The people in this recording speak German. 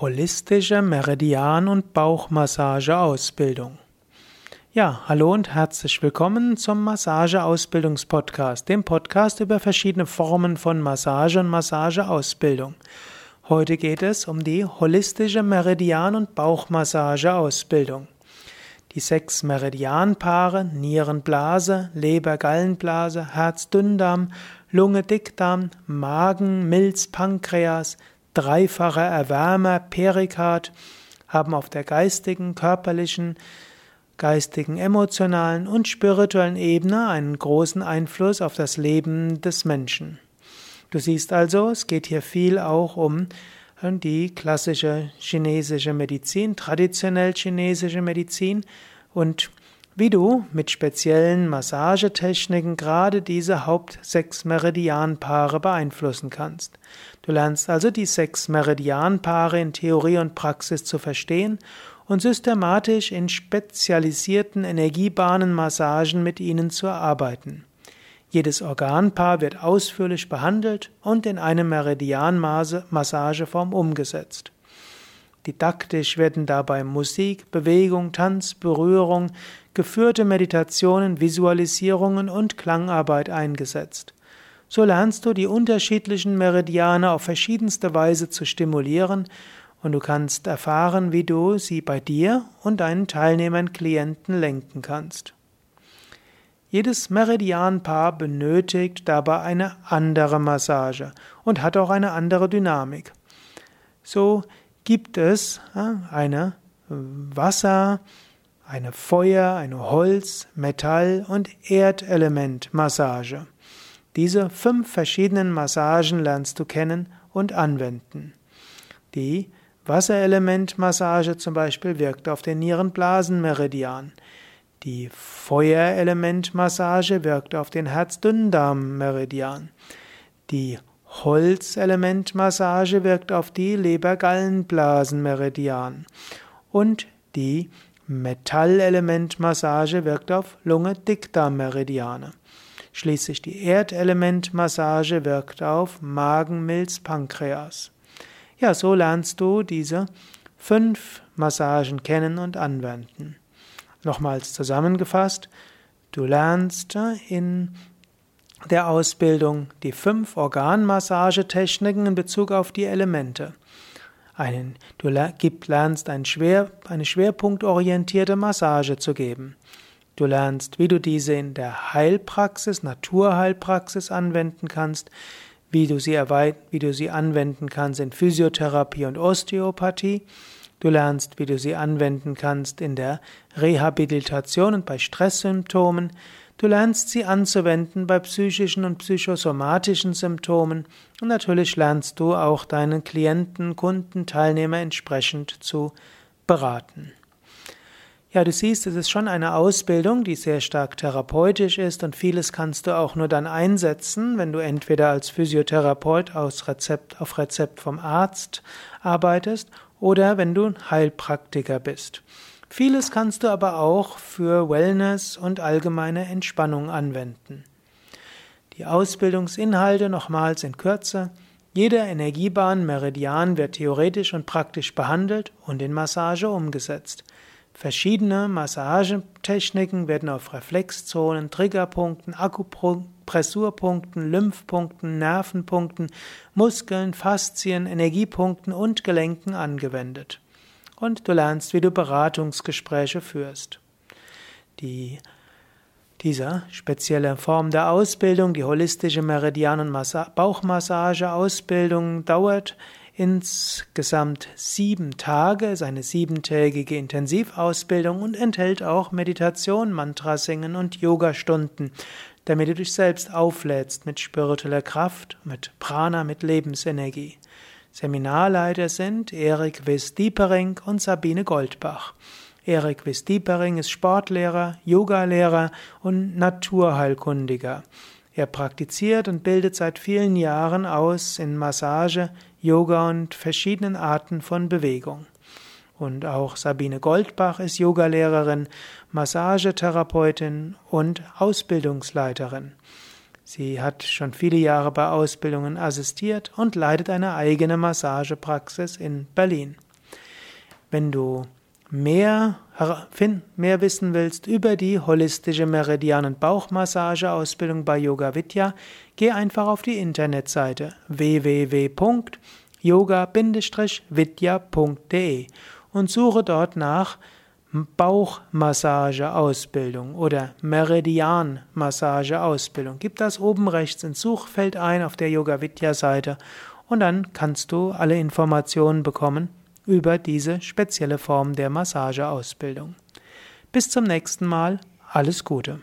Holistische Meridian- und Bauchmassage-Ausbildung. Ja, hallo und herzlich willkommen zum Massageausbildungspodcast, dem Podcast über verschiedene Formen von Massage und Massageausbildung. Heute geht es um die holistische Meridian- und Bauchmassage-Ausbildung. Die sechs Meridianpaare Nierenblase, Leber-Gallenblase, Herz-Dünndarm, Lunge-Dickdarm, Magen, Milz, Pankreas, dreifacher Erwärmer, Perikard, haben auf der geistigen, körperlichen, geistigen, emotionalen und spirituellen Ebene einen großen Einfluss auf das Leben des Menschen. Du siehst also, es geht hier viel auch um die klassische chinesische Medizin, traditionell chinesische Medizin und wie du mit speziellen Massagetechniken gerade diese Haupt sechs Meridianpaare beeinflussen kannst. Du lernst also die sechs Meridianpaare in Theorie und Praxis zu verstehen und systematisch in spezialisierten Energiebahnenmassagen mit ihnen zu arbeiten. Jedes Organpaar wird ausführlich behandelt und in eine Meridianmassageform umgesetzt. Didaktisch werden dabei Musik, Bewegung, Tanz, Berührung, geführte Meditationen, Visualisierungen und Klangarbeit eingesetzt. So lernst du die unterschiedlichen Meridiane auf verschiedenste Weise zu stimulieren und du kannst erfahren, wie du sie bei dir und deinen Teilnehmern, Klienten lenken kannst. Jedes Meridianpaar benötigt dabei eine andere Massage und hat auch eine andere Dynamik. So gibt es eine Wasser, eine Feuer, eine Holz, Metall und Erdelementmassage. Diese fünf verschiedenen Massagen lernst du kennen und anwenden. Die Wasserelementmassage zum Beispiel wirkt auf den Nierenblasenmeridian. Die Feuerelementmassage wirkt auf den Herzdünndarmmeridian. Die Holzelementmassage wirkt auf die Leber-Gallenblasen-Meridian und die Metallelementmassage wirkt auf Lunge-Dickdarm-Meridiane. Schließlich die Erdelementmassage wirkt auf Magen, Milz, Pankreas. Ja, so lernst du diese fünf Massagen kennen und anwenden. Nochmals zusammengefasst, du lernst in der Ausbildung die fünf Organmassagetechniken in Bezug auf die Elemente. Einen, du lernst ein Schwer, eine schwerpunktorientierte Massage zu geben. Du lernst, wie du diese in der Heilpraxis, Naturheilpraxis anwenden kannst, wie du sie, wie du sie anwenden kannst in Physiotherapie und Osteopathie. Du lernst, wie du sie anwenden kannst in der Rehabilitation und bei Stresssymptomen. Du lernst sie anzuwenden bei psychischen und psychosomatischen Symptomen und natürlich lernst du auch deinen Klienten, Kunden, Teilnehmer entsprechend zu beraten. Ja, du siehst, es ist schon eine Ausbildung, die sehr stark therapeutisch ist und vieles kannst du auch nur dann einsetzen, wenn du entweder als Physiotherapeut aus Rezept auf Rezept vom Arzt arbeitest oder wenn du Heilpraktiker bist. Vieles kannst du aber auch für Wellness und allgemeine Entspannung anwenden. Die Ausbildungsinhalte nochmals in Kürze. Jeder Energiebahn Meridian wird theoretisch und praktisch behandelt und in Massage umgesetzt. Verschiedene Massagetechniken werden auf Reflexzonen, Triggerpunkten, Akupressurpunkten, Lymphpunkten, Nervenpunkten, Muskeln, Faszien, Energiepunkten und Gelenken angewendet und du lernst, wie du Beratungsgespräche führst. Die, diese spezielle Form der Ausbildung, die holistische Meridian- und Bauchmassage-Ausbildung, dauert insgesamt sieben Tage, ist eine siebentägige Intensivausbildung und enthält auch Meditation, Mantrasingen und Yogastunden, damit du dich selbst auflädst mit spiritueller Kraft, mit Prana, mit Lebensenergie. Seminarleiter sind Erik Wiss-Diepering und Sabine Goldbach. Erik Wiss-Diepering ist Sportlehrer, Yogalehrer und Naturheilkundiger. Er praktiziert und bildet seit vielen Jahren aus in Massage, Yoga und verschiedenen Arten von Bewegung. Und auch Sabine Goldbach ist Yogalehrerin, Massagetherapeutin und Ausbildungsleiterin. Sie hat schon viele Jahre bei Ausbildungen assistiert und leitet eine eigene Massagepraxis in Berlin. Wenn du mehr, mehr wissen willst über die holistische Meridian- und Bauchmassage-Ausbildung bei Yoga Vidya, geh einfach auf die Internetseite www.yoga-vidya.de und suche dort nach Bauchmassage-Ausbildung oder Meridian-Massage-Ausbildung. Gib das oben rechts ins Suchfeld ein auf der Yoga Vidya Seite und dann kannst du alle Informationen bekommen über diese spezielle Form der Massageausbildung. Bis zum nächsten Mal, alles Gute.